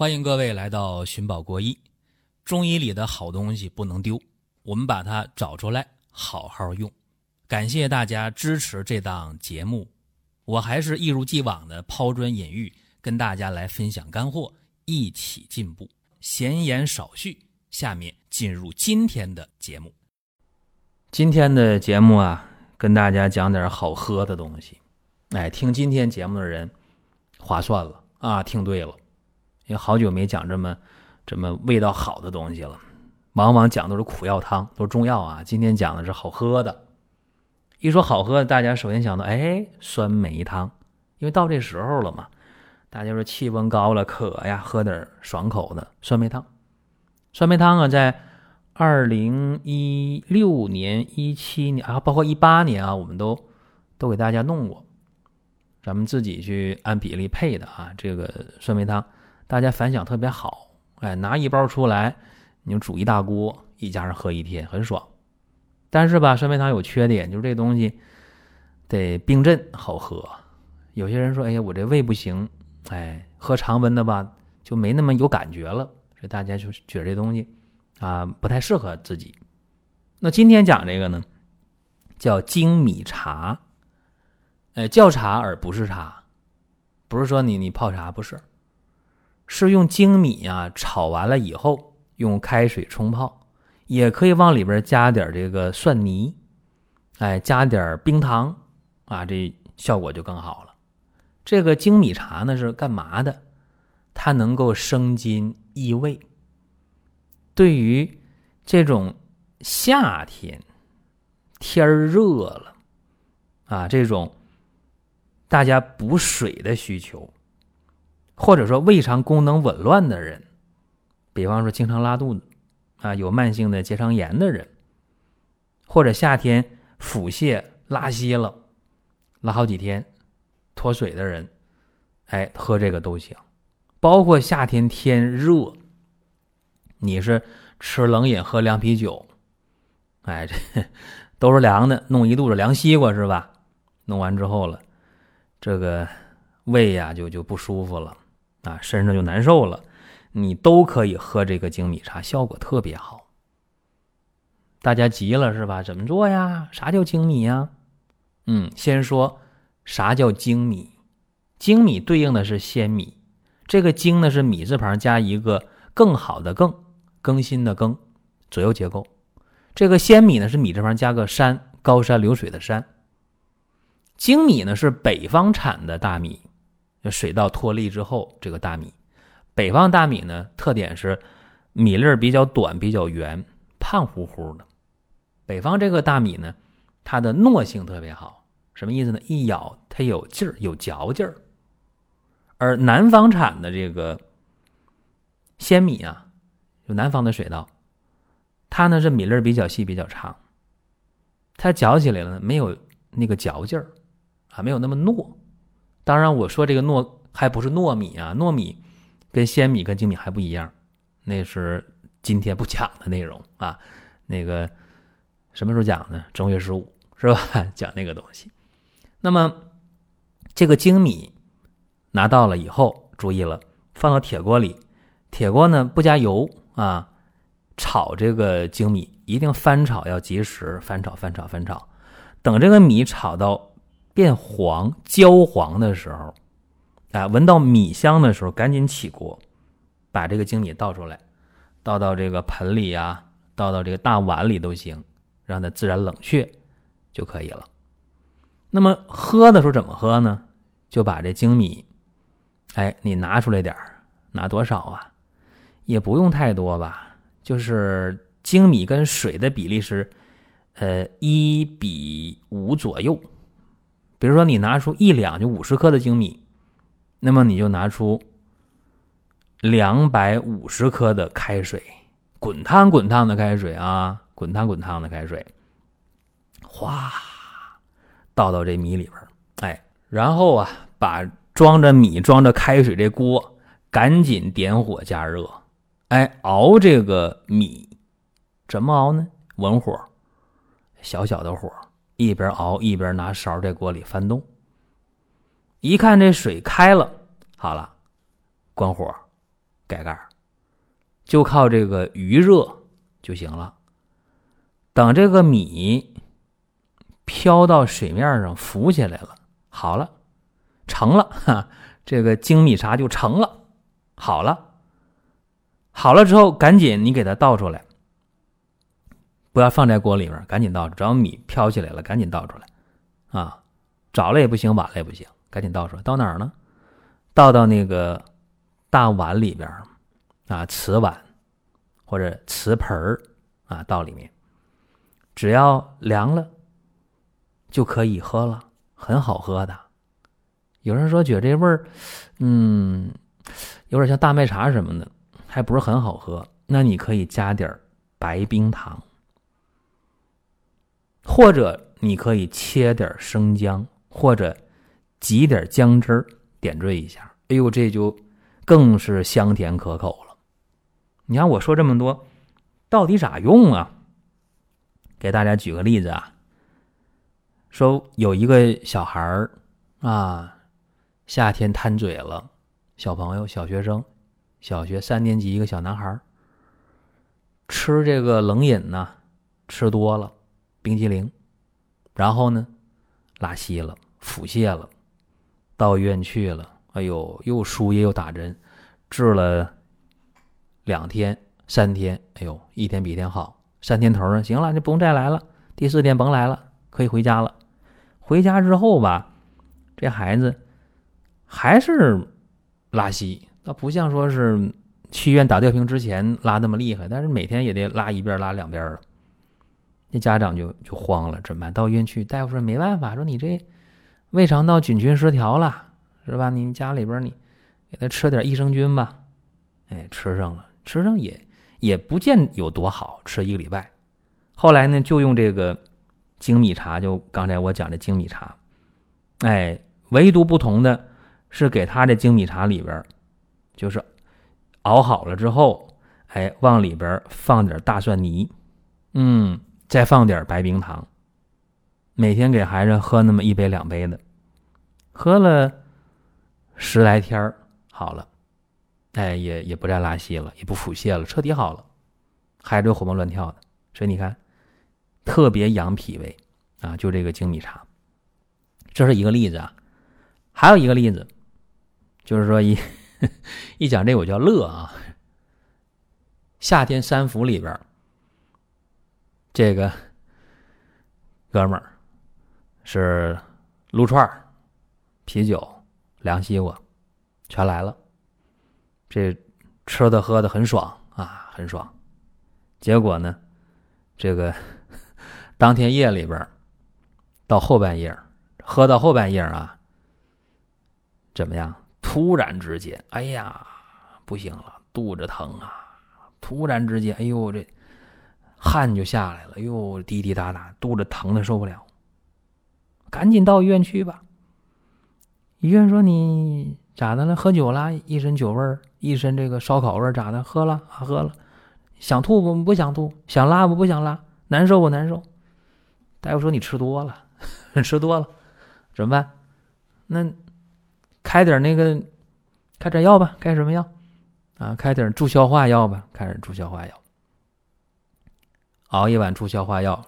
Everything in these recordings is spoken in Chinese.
欢迎各位来到寻宝国医。中医里的好东西不能丢，我们把它找出来，好好用。感谢大家支持这档节目，我还是一如既往的抛砖引玉，跟大家来分享干货，一起进步。闲言少叙，下面进入今天的节目。今天的节目啊，跟大家讲点好喝的东西。哎，听今天节目的人划算了啊，听对了，因为好久没讲这么这么味道好的东西了，往往讲都是苦药汤，都是中药啊。今天讲的是好喝的。一说好喝，大家首先想到哎，酸梅汤，因为到这时候了嘛。大家说气温高了渴呀，喝点爽口的酸梅汤。酸梅汤啊，在二零一六年、一七年啊，包括一八年啊，我们都都给大家弄过，咱们自己去按比例配的啊。这个酸梅汤，大家反响特别好，哎，拿一包出来，你们煮一大锅，一家人喝一天，很爽。但是吧，酸梅汤有缺点，就是这东西得冰镇好喝。有些人说，哎呀，我这胃不行。哎，喝常温的吧，就没那么有感觉了，所以大家就觉得这东西啊不太适合自己。那今天讲这个呢，叫精米茶，哎，叫茶而不是茶，不是说你你泡茶不是，是用精米啊炒完了以后用开水冲泡，也可以往里边加点这个蒜泥，哎，加点冰糖啊，这效果就更好了。这个精米茶呢是干嘛的？它能够生津益胃。对于这种夏天天热了啊，这种大家补水的需求，或者说胃肠功能紊乱的人，比方说经常拉肚子啊，有慢性的结肠炎的人，或者夏天腹泻拉稀了，拉好几天。脱水的人，哎，喝这个都行。包括夏天天热，你是吃冷饮喝凉啤酒，哎，这 都是凉的，弄一肚子凉西瓜是吧？弄完之后了，这个胃呀就就不舒服了啊，身上就难受了。你都可以喝这个精米茶，效果特别好。大家急了是吧？怎么做呀？啥叫精米呀？嗯，先说。啥叫精米？精米对应的是鲜米，这个精呢是米字旁加一个更好的更，更新的更，左右结构。这个鲜米呢是米字旁加个山，高山流水的山。精米呢是北方产的大米，水稻脱粒之后这个大米。北方大米呢特点是米粒比较短，比较圆，胖乎乎的。北方这个大米呢，它的糯性特别好。什么意思呢？一咬它有劲儿，有嚼劲儿。而南方产的这个鲜米啊，就南方的水稻，它呢是米粒比较细、比较长，它嚼起来了呢没有那个嚼劲儿啊，没有那么糯。当然，我说这个糯还不是糯米啊，糯米跟鲜米跟精米还不一样，那是今天不讲的内容啊。那个什么时候讲呢？正月十五是吧？讲那个东西。那么，这个精米拿到了以后，注意了，放到铁锅里，铁锅呢不加油啊，炒这个精米一定翻炒要及时，翻炒翻炒翻炒，等这个米炒到变黄焦黄的时候，啊，闻到米香的时候，赶紧起锅，把这个精米倒出来，倒到这个盆里啊，倒到这个大碗里都行，让它自然冷却就可以了。那么喝的时候怎么喝呢？就把这精米，哎，你拿出来点儿，拿多少啊？也不用太多吧，就是精米跟水的比例是，呃，一比五左右。比如说你拿出一两就五十克的精米，那么你就拿出两百五十克的开水，滚烫滚烫的开水啊，滚烫滚烫的开水，哗。倒到这米里边哎，然后啊，把装着米、装着开水这锅赶紧点火加热，哎，熬这个米，怎么熬呢？文火，小小的火，一边熬一边拿勺在锅里翻动。一看这水开了，好了，关火，盖盖，就靠这个余热就行了。等这个米飘到水面上浮起来了，好了，成了哈，这个精米茶就成了，好了，好了之后赶紧你给它倒出来，不要放在锅里面，赶紧倒出，只要米飘起来了，赶紧倒出来，啊，早了也不行，晚了也不行，赶紧倒出来，倒哪儿呢？倒到那个大碗里边啊，瓷碗或者瓷盆儿啊，倒里面。只要凉了，就可以喝了，很好喝的。有人说觉得这味儿，嗯，有点像大麦茶什么的，还不是很好喝。那你可以加点白冰糖，或者你可以切点生姜，或者挤点姜汁儿点缀一下。哎呦，这就更是香甜可口了。你看我说这么多，到底咋用啊？给大家举个例子啊，说有一个小孩儿啊，夏天贪嘴了，小朋友、小学生，小学三年级一个小男孩儿，吃这个冷饮呢，吃多了，冰激凌，然后呢，拉稀了，腹泻了，到医院去了，哎呦，又输液又打针，治了两天、三天，哎呦，一天比一天好。三天头呢，行了，就不用再来了。第四天甭来了，可以回家了。回家之后吧，这孩子还是拉稀，倒不像说是去医院打吊瓶之前拉那么厉害，但是每天也得拉一遍拉两遍了。那家长就就慌了，怎么办？到医院去，大夫说没办法，说你这胃肠道菌群失调了，是吧？你家里边你给他吃点益生菌吧。哎，吃上了，吃上也。也不见有多好吃一个礼拜，后来呢，就用这个精米茶，就刚才我讲的精米茶，哎，唯独不同的是，给他这精米茶里边，就是熬好了之后，哎，往里边放点大蒜泥，嗯，再放点白冰糖，每天给孩子喝那么一杯两杯的，喝了十来天好了。哎，也也不再拉稀了，也不腹泻了，彻底好了，孩子活蹦乱跳的，所以你看，特别养脾胃啊，就这个精米茶，这是一个例子啊。还有一个例子，就是说一 一讲这我叫乐啊。夏天三伏里边，这个哥们儿是撸串儿啤酒、凉西瓜，全来了。这吃的喝的很爽啊，很爽。结果呢，这个 当天夜里边，到后半夜，喝到后半夜啊，怎么样？突然之间，哎呀，不行了，肚子疼啊！突然之间，哎呦，这汗就下来了，哎呦，滴滴答答，肚子疼的受不了，赶紧到医院去吧。医院说你。咋的了？喝酒了，一身酒味儿，一身这个烧烤味儿，咋的？喝了啊，喝了，想吐不？不想吐，想拉不？不想拉，难受不？难受。大夫说你吃多了，吃多了，怎么办？那开点那个，开点药吧。开什么药？啊，开点助消化药吧。开点助消化药。熬一碗助消化药，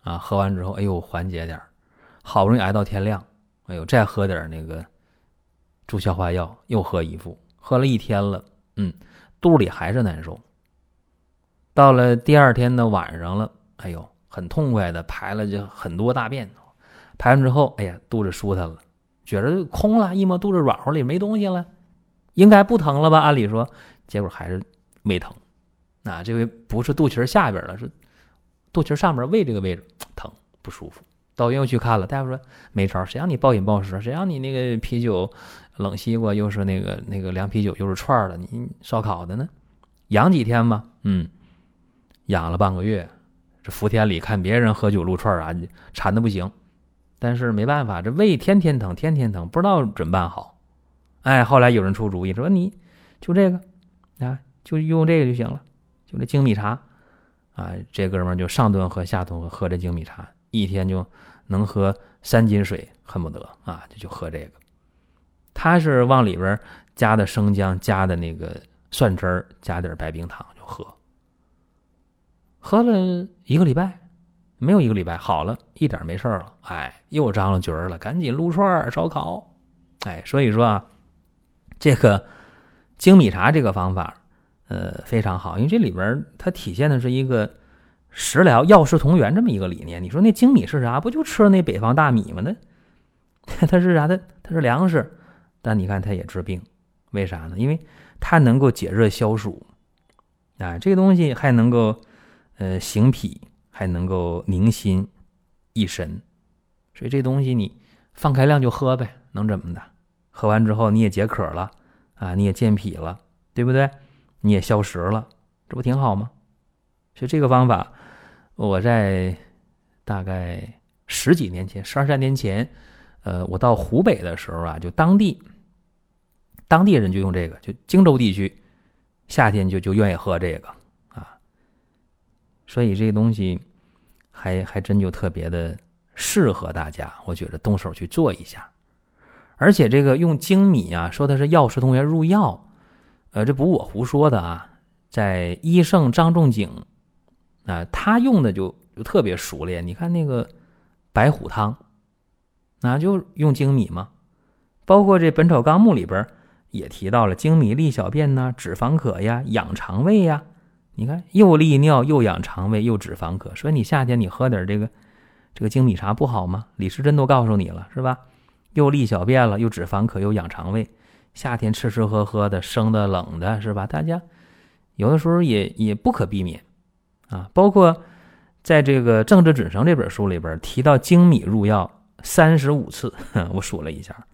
啊，喝完之后，哎呦，缓解点好不容易挨到天亮，哎呦，再喝点那个。助消化药又喝一副，喝了一天了，嗯，肚里还是难受。到了第二天的晚上了，哎呦，很痛快的排了就很多大便，排完之后，哎呀，肚子舒坦了，觉着空了，一摸肚子软和里没东西了，应该不疼了吧？按理说，结果还是胃疼，啊这回不是肚脐下边了，是肚脐上面胃这个位置疼不舒服。到医院去看了，大夫说没招，谁让你暴饮暴食，谁让你那个啤酒、冷西瓜又是那个那个凉啤酒又是串的，你烧烤的呢？养几天吧，嗯，养了半个月，这伏天里看别人喝酒撸串啊，馋的不行，但是没办法，这胃天天疼，天天疼，不知道怎么办好。哎，后来有人出主意说，你就这个啊，就用这个就行了，就这精米茶啊，这哥们儿就上顿喝下顿喝，喝这精米茶。一天就能喝三斤水，恨不得啊，就就喝这个。他是往里边加的生姜，加的那个蒜汁儿加点白冰糖就喝。喝了一个礼拜，没有一个礼拜好了，一点没事了。哎，又张了局儿了，赶紧撸串烧烤。哎，所以说啊，这个精米茶这个方法，呃，非常好，因为这里边它体现的是一个食疗药食同源这么一个理念。你说那精米是啥？不就吃那北方大米吗？那它是啥？它它是粮食，但你看它也治病，为啥呢？因为它能够解热消暑啊，这个东西还能够。呃，行脾还能够宁心益神，所以这东西你放开量就喝呗，能怎么的？喝完之后你也解渴了啊，你也健脾了，对不对？你也消食了，这不挺好吗？所以这个方法，我在大概十几年前、十二三年前，呃，我到湖北的时候啊，就当地当地人就用这个，就荆州地区夏天就就愿意喝这个啊。所以这个东西还还真就特别的适合大家，我觉得动手去做一下。而且这个用精米啊，说的是药食同源入药，呃，这不我胡说的啊，在医圣张仲景啊，他用的就就特别熟练。你看那个白虎汤，那就用粳米嘛。包括这《本草纲目》里边也提到了粳米利小便呐，止房渴呀，养肠胃呀。你看，又利尿，又养肠胃，又止房渴。所以你夏天你喝点这个这个精米茶不好吗？李时珍都告诉你了，是吧？又利小便了，又止房渴，又养肠胃。夏天吃吃喝喝的，生的冷的，是吧？大家有的时候也也不可避免啊。包括在这个《政治准绳》这本书里边提到精米入药三十五次，我数了一下，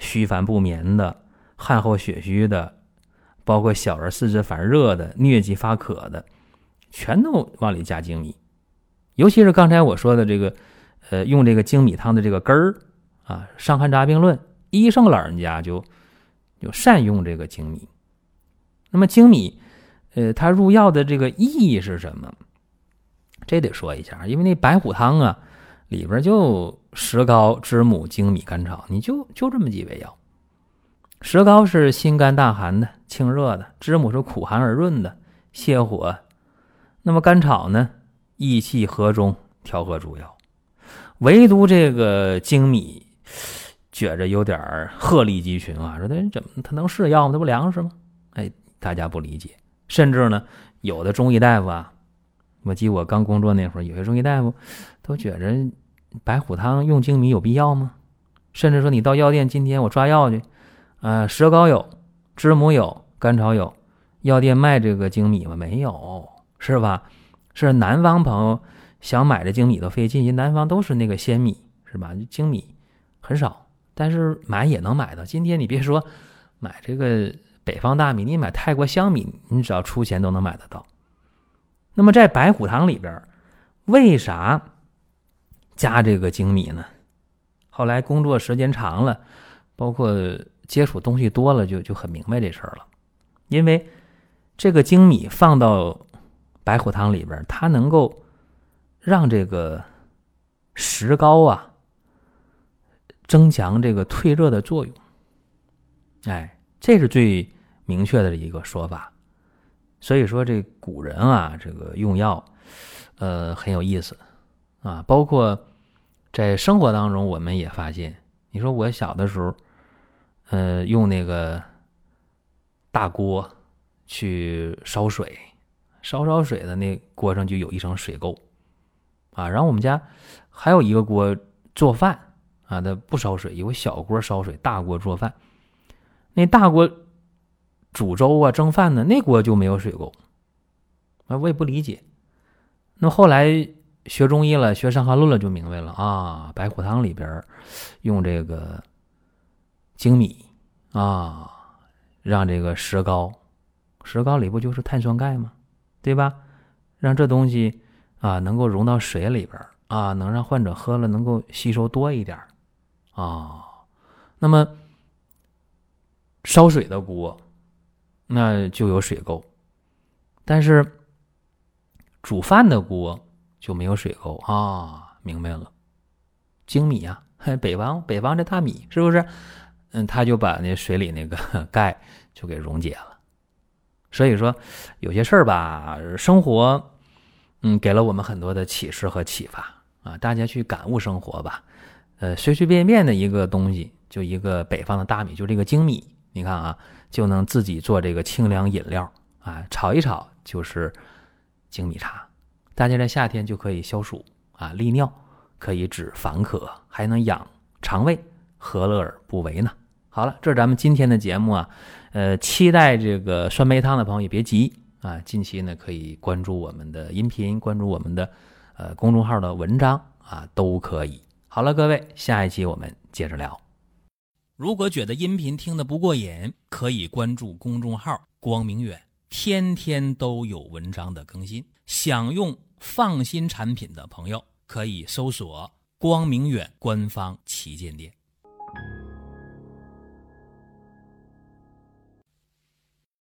虚烦不眠的，汗后血虚的。包括小儿四肢烦热的、疟疾发渴的，全都往里加精米。尤其是刚才我说的这个，呃，用这个精米汤的这个根儿啊，《伤寒杂病论》，医生老人家就就善用这个精米。那么精米，呃，它入药的这个意义是什么？这得说一下，因为那白虎汤啊，里边就石膏、知母、精米、甘草，你就就这么几味药。石膏是心肝大寒的、清热的；知母是苦寒而润的、泻火。那么甘草呢？益气和中，调和诸药。唯独这个精米，觉着有点鹤立鸡群啊！说他怎么他能是药吗？这不粮食吗？哎，大家不理解。甚至呢，有的中医大夫啊，我记我刚工作那会儿，有些中医大夫都觉着白虎汤用精米有必要吗？甚至说你到药店，今天我抓药去。呃，石膏有，知母有，甘草有，药店卖这个精米吗？没有，是吧？是南方朋友想买这精米都费劲，因为南方都是那个鲜米，是吧？精米很少，但是买也能买到。今天你别说买这个北方大米，你买泰国香米，你只要出钱都能买得到。那么在白虎汤里边，为啥加这个精米呢？后来工作时间长了，包括。接触东西多了，就就很明白这事儿了。因为这个精米放到白虎汤里边，它能够让这个石膏啊增强这个退热的作用。哎，这是最明确的一个说法。所以说，这古人啊，这个用药，呃，很有意思啊。包括在生活当中，我们也发现，你说我小的时候。呃，用那个大锅去烧水，烧烧水的那锅上就有一层水垢啊。然后我们家还有一个锅做饭啊，它不烧水，有小锅烧水，大锅做饭。那大锅煮粥啊、蒸饭呢，那锅就没有水垢啊。我也不理解。那后来学中医了，学伤寒论了，就明白了啊。白虎汤里边用这个。精米啊，让这个石膏，石膏里不就是碳酸钙吗？对吧？让这东西啊能够融到水里边啊，能让患者喝了能够吸收多一点啊。那么烧水的锅，那就有水垢，但是煮饭的锅就没有水垢啊。明白了，精米啊，北方北方这大米是不是？嗯，他就把那水里那个 钙就给溶解了，所以说，有些事儿吧，生活，嗯，给了我们很多的启示和启发啊。大家去感悟生活吧。呃，随随便便的一个东西，就一个北方的大米，就这个精米，你看啊，就能自己做这个清凉饮料啊，炒一炒就是精米茶。大家在夏天就可以消暑啊，利尿，可以止烦渴，还能养肠胃，何乐而不为呢？好了，这是咱们今天的节目啊。呃，期待这个酸梅汤的朋友也别急啊，近期呢可以关注我们的音频，关注我们的呃公众号的文章啊，都可以。好了，各位，下一期我们接着聊。如果觉得音频听得不过瘾，可以关注公众号“光明远”，天天都有文章的更新。想用放心产品的朋友，可以搜索“光明远”官方旗舰店。